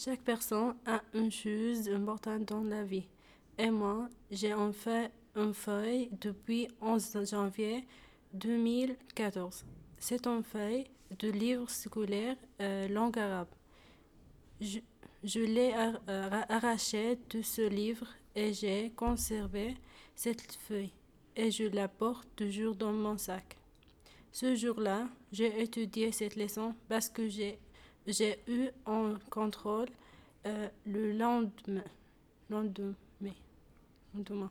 Chaque personne a une chose importante dans la vie. Et moi, j'ai en fait une feuille depuis 11 janvier 2014. C'est une feuille de livre scolaire euh, langue arabe. Je, l'ai euh, arraché de ce livre et j'ai conservé cette feuille et je la porte toujours dans mon sac. Ce jour-là, j'ai étudié cette leçon parce que j'ai j'ai eu un contrôle euh, le lendemain, lendemain, lendemain.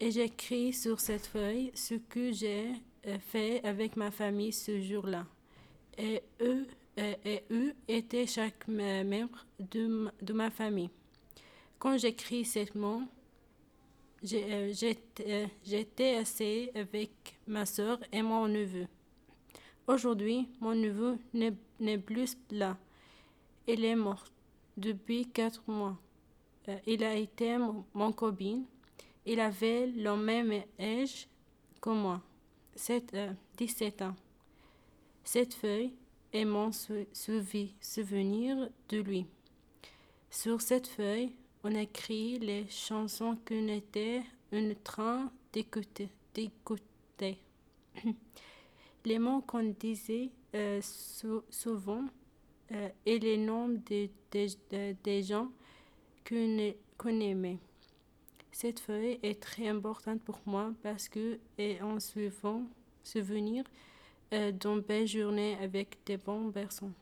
Et j'écris sur cette feuille ce que j'ai euh, fait avec ma famille ce jour-là. Et eux, euh, et eux étaient chaque me- membre de, de ma famille. Quand j'écris ces mots, j'étais assis avec ma soeur et mon neveu. Aujourd'hui, mon neveu n'est plus là. Il est mort depuis quatre mois. Euh, il a été mon, copine. Il avait le même âge que moi, euh, 17 ans. Cette feuille est mon souvenir de lui. Sur cette feuille, on écrit les chansons qu'on était en train d'écouter. les mots qu'on disait euh, sou- souvent euh, et les noms des gens qu'on qu'on aimait. Cette feuille est très importante pour moi parce que un suivant souvenir euh, d'une belle journée avec des bonnes personnes.